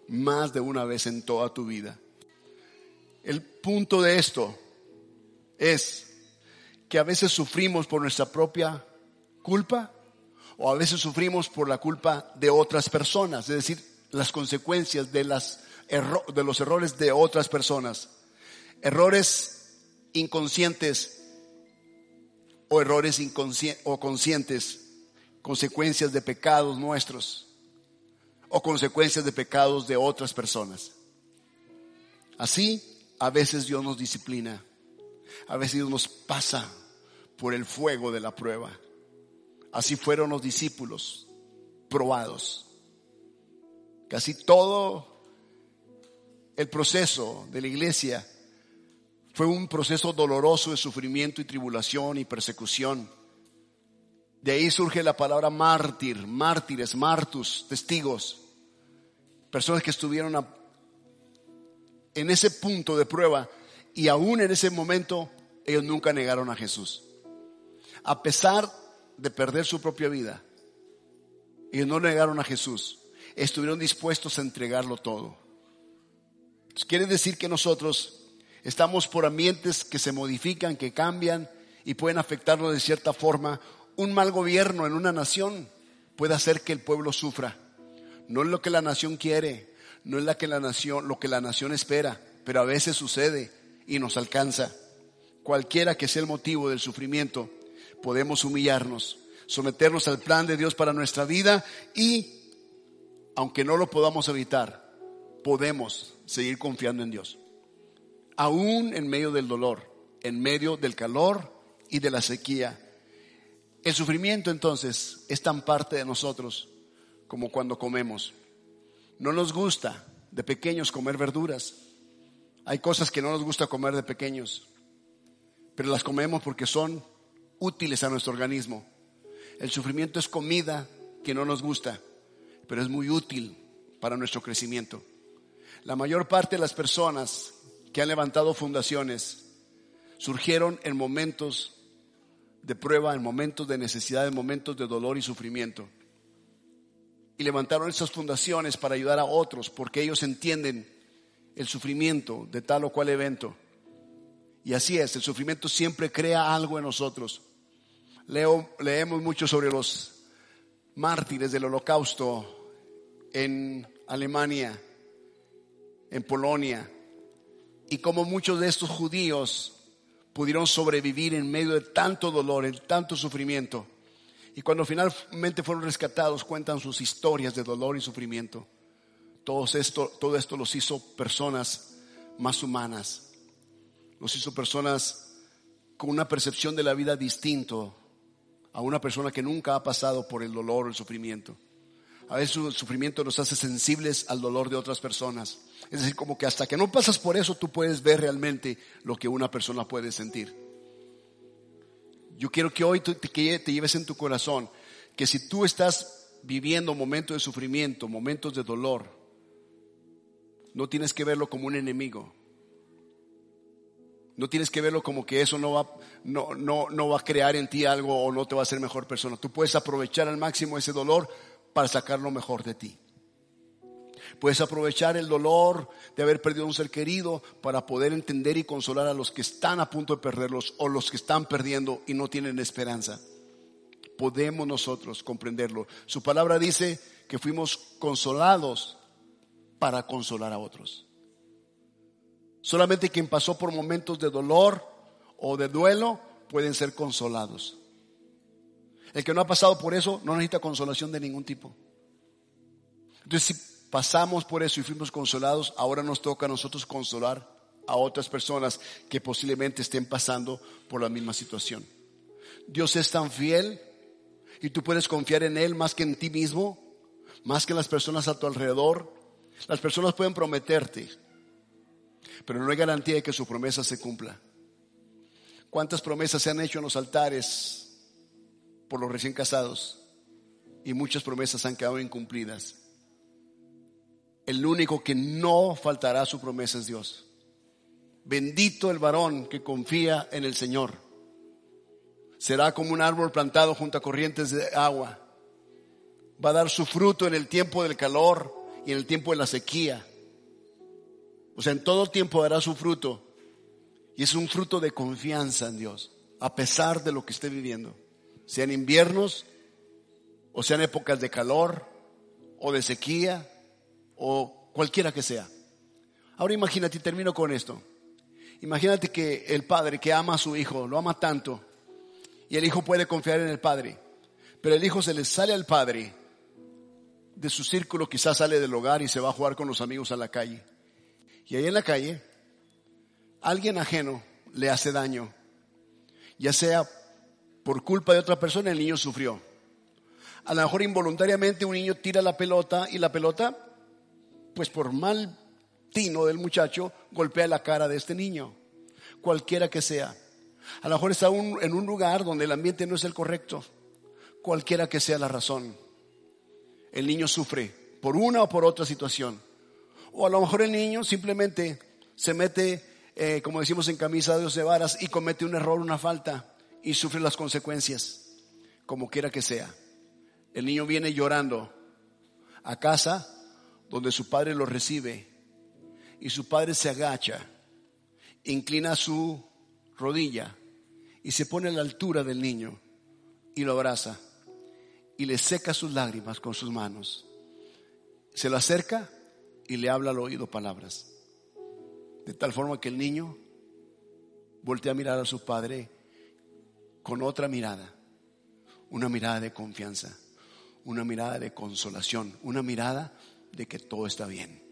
más de una vez en toda tu vida. El punto de esto es que a veces sufrimos por nuestra propia culpa o a veces sufrimos por la culpa de otras personas, es decir, las consecuencias de, las de los errores de otras personas. Errores inconscientes o errores o conscientes, consecuencias de pecados nuestros o consecuencias de pecados de otras personas. Así, a veces Dios nos disciplina, a veces Dios nos pasa por el fuego de la prueba. Así fueron los discípulos probados. Casi todo el proceso de la iglesia fue un proceso doloroso de sufrimiento y tribulación y persecución. De ahí surge la palabra mártir, mártires, martus, testigos. Personas que estuvieron en ese punto de prueba y aún en ese momento ellos nunca negaron a Jesús a pesar de perder su propia vida, y no negaron a Jesús, estuvieron dispuestos a entregarlo todo. quiere decir que nosotros estamos por ambientes que se modifican, que cambian y pueden afectarnos de cierta forma. Un mal gobierno en una nación puede hacer que el pueblo sufra. No es lo que la nación quiere, no es la que la nación, lo que la nación espera, pero a veces sucede y nos alcanza. Cualquiera que sea el motivo del sufrimiento, podemos humillarnos, someternos al plan de Dios para nuestra vida y, aunque no lo podamos evitar, podemos seguir confiando en Dios. Aún en medio del dolor, en medio del calor y de la sequía. El sufrimiento entonces es tan parte de nosotros como cuando comemos. No nos gusta de pequeños comer verduras. Hay cosas que no nos gusta comer de pequeños, pero las comemos porque son útiles a nuestro organismo. El sufrimiento es comida que no nos gusta, pero es muy útil para nuestro crecimiento. La mayor parte de las personas que han levantado fundaciones surgieron en momentos de prueba, en momentos de necesidad, en momentos de dolor y sufrimiento. Y levantaron esas fundaciones para ayudar a otros, porque ellos entienden el sufrimiento de tal o cual evento. Y así es, el sufrimiento siempre crea algo en nosotros. Leo, leemos mucho sobre los mártires del holocausto en Alemania, en Polonia, y cómo muchos de estos judíos pudieron sobrevivir en medio de tanto dolor, en tanto sufrimiento. Y cuando finalmente fueron rescatados, cuentan sus historias de dolor y sufrimiento. Todo esto, todo esto los hizo personas más humanas, los hizo personas con una percepción de la vida distinto a una persona que nunca ha pasado por el dolor o el sufrimiento. A veces el sufrimiento nos hace sensibles al dolor de otras personas. Es decir, como que hasta que no pasas por eso tú puedes ver realmente lo que una persona puede sentir. Yo quiero que hoy te, te lleves en tu corazón que si tú estás viviendo momentos de sufrimiento, momentos de dolor, no tienes que verlo como un enemigo. No tienes que verlo como que eso no va, no, no, no va a crear en ti algo o no te va a hacer mejor persona. Tú puedes aprovechar al máximo ese dolor para sacar lo mejor de ti. Puedes aprovechar el dolor de haber perdido a un ser querido para poder entender y consolar a los que están a punto de perderlos o los que están perdiendo y no tienen esperanza. Podemos nosotros comprenderlo. Su palabra dice que fuimos consolados para consolar a otros. Solamente quien pasó por momentos de dolor o de duelo pueden ser consolados. El que no ha pasado por eso no necesita consolación de ningún tipo. Entonces, si pasamos por eso y fuimos consolados, ahora nos toca a nosotros consolar a otras personas que posiblemente estén pasando por la misma situación. Dios es tan fiel y tú puedes confiar en Él más que en ti mismo, más que en las personas a tu alrededor. Las personas pueden prometerte, pero no hay garantía de que su promesa se cumpla. ¿Cuántas promesas se han hecho en los altares por los recién casados? Y muchas promesas han quedado incumplidas. El único que no faltará su promesa es Dios. Bendito el varón que confía en el Señor. Será como un árbol plantado junto a corrientes de agua. Va a dar su fruto en el tiempo del calor y en el tiempo de la sequía. O sea, en todo tiempo dará su fruto. Y es un fruto de confianza en Dios, a pesar de lo que esté viviendo. Sean inviernos, o sean épocas de calor, o de sequía, o cualquiera que sea. Ahora imagínate, y termino con esto. Imagínate que el padre que ama a su hijo, lo ama tanto, y el hijo puede confiar en el padre, pero el hijo se le sale al padre de su círculo, quizás sale del hogar y se va a jugar con los amigos a la calle. Y ahí en la calle, alguien ajeno le hace daño, ya sea por culpa de otra persona, el niño sufrió. A lo mejor involuntariamente un niño tira la pelota y la pelota, pues por mal tino del muchacho, golpea la cara de este niño, cualquiera que sea. A lo mejor está en un lugar donde el ambiente no es el correcto, cualquiera que sea la razón. El niño sufre por una o por otra situación. O a lo mejor el niño simplemente se mete, eh, como decimos en camisa de de varas, y comete un error, una falta, y sufre las consecuencias, como quiera que sea. El niño viene llorando a casa donde su padre lo recibe y su padre se agacha, inclina su rodilla y se pone a la altura del niño y lo abraza y le seca sus lágrimas con sus manos. Se lo acerca y le habla al oído palabras. De tal forma que el niño voltea a mirar a su padre con otra mirada, una mirada de confianza, una mirada de consolación, una mirada de que todo está bien.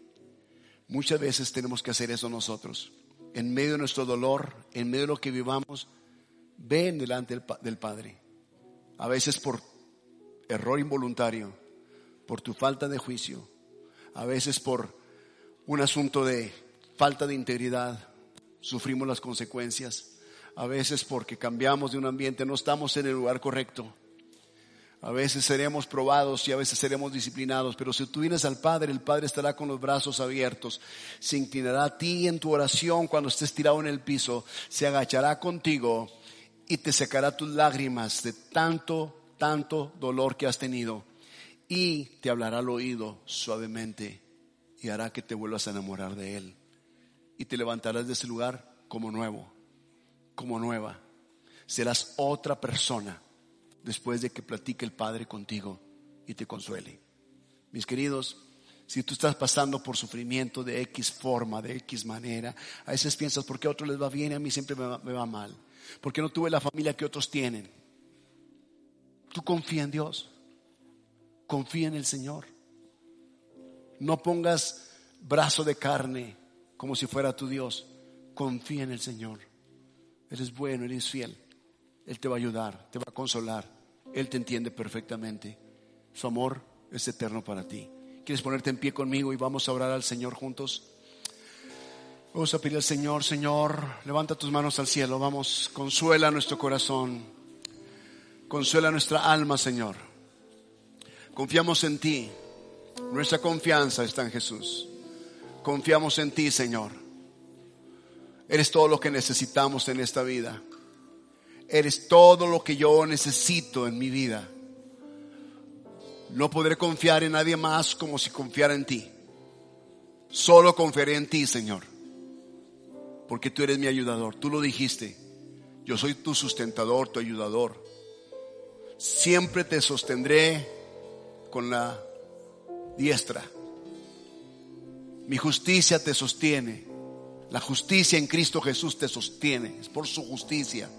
Muchas veces tenemos que hacer eso nosotros. En medio de nuestro dolor, en medio de lo que vivamos, ven delante del, Padre. A veces por error involuntario, por tu falta de juicio, a veces por un asunto de falta de integridad, sufrimos las consecuencias. A veces porque cambiamos de un ambiente, no estamos en el lugar correcto. A veces seremos probados y a veces seremos disciplinados, pero si tú vienes al Padre, el Padre estará con los brazos abiertos, se inclinará a ti en tu oración cuando estés tirado en el piso, se agachará contigo y te secará tus lágrimas de tanto, tanto dolor que has tenido y te hablará al oído suavemente y hará que te vuelvas a enamorar de Él y te levantarás de ese lugar como nuevo, como nueva. Serás otra persona después de que platique el Padre contigo y te consuele. Mis queridos, si tú estás pasando por sufrimiento de X forma, de X manera, a veces piensas, ¿por qué a otros les va bien y a mí siempre me va, mal? ¿Por qué no tuve la familia que otros tienen? Tú confía en Dios, confía en el Señor. No pongas brazo de carne como si fuera tu Dios. Confía en el Señor. Eres bueno, eres fiel. Él te va a ayudar, te va a consolar. Él te entiende perfectamente. Su amor es eterno para ti. ¿Quieres ponerte en pie conmigo y vamos a orar al Señor juntos? Vamos a pedir al Señor, Señor, levanta tus manos al cielo, vamos, consuela nuestro corazón, consuela nuestra alma, Señor. Confiamos en ti, nuestra confianza está en Jesús. Confiamos en ti, Señor. Eres todo lo que necesitamos en esta vida. Eres todo lo que yo necesito en mi vida. No podré confiar en nadie más como si confiara en ti. Solo confiaré en ti, Señor. Porque tú eres mi ayudador. Tú lo dijiste. Yo soy tu sustentador, tu ayudador. Siempre te sostendré con la diestra. Mi justicia te sostiene. La justicia en Cristo Jesús te sostiene. Es por su justicia.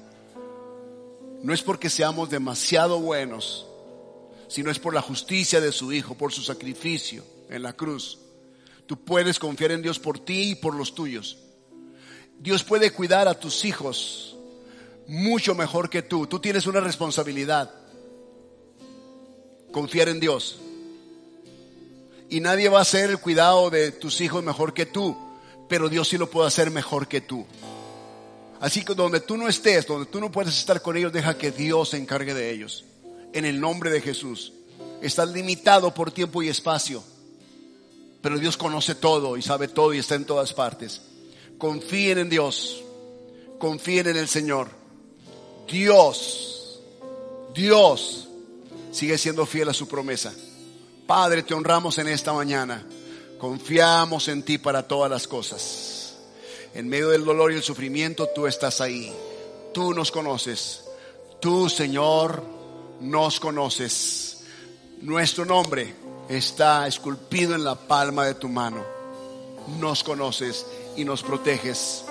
No es porque seamos demasiado buenos, sino es por la justicia de su Hijo, por su sacrificio en la cruz. Tú puedes confiar en Dios por ti y por los tuyos. Dios puede cuidar a tus hijos mucho mejor que tú. Tú tienes una responsabilidad. Confiar en Dios. Y nadie va a hacer el cuidado de tus hijos mejor que tú, pero Dios sí lo puede hacer mejor que tú. Así que donde tú no estés, donde tú no puedes estar con ellos, deja que Dios se encargue de ellos. En el nombre de Jesús. Estás limitado por tiempo y espacio. Pero Dios conoce todo y sabe todo y está en todas partes. Confíen en Dios. Confíen en el Señor. Dios Dios sigue siendo fiel a su promesa. Padre, te honramos en esta mañana. Confiamos en ti para todas las cosas. En medio del dolor y el sufrimiento, tú estás ahí. Tú nos conoces. Tú, Señor, nos conoces. Nuestro nombre está esculpido en la palma de tu mano. Nos conoces y nos proteges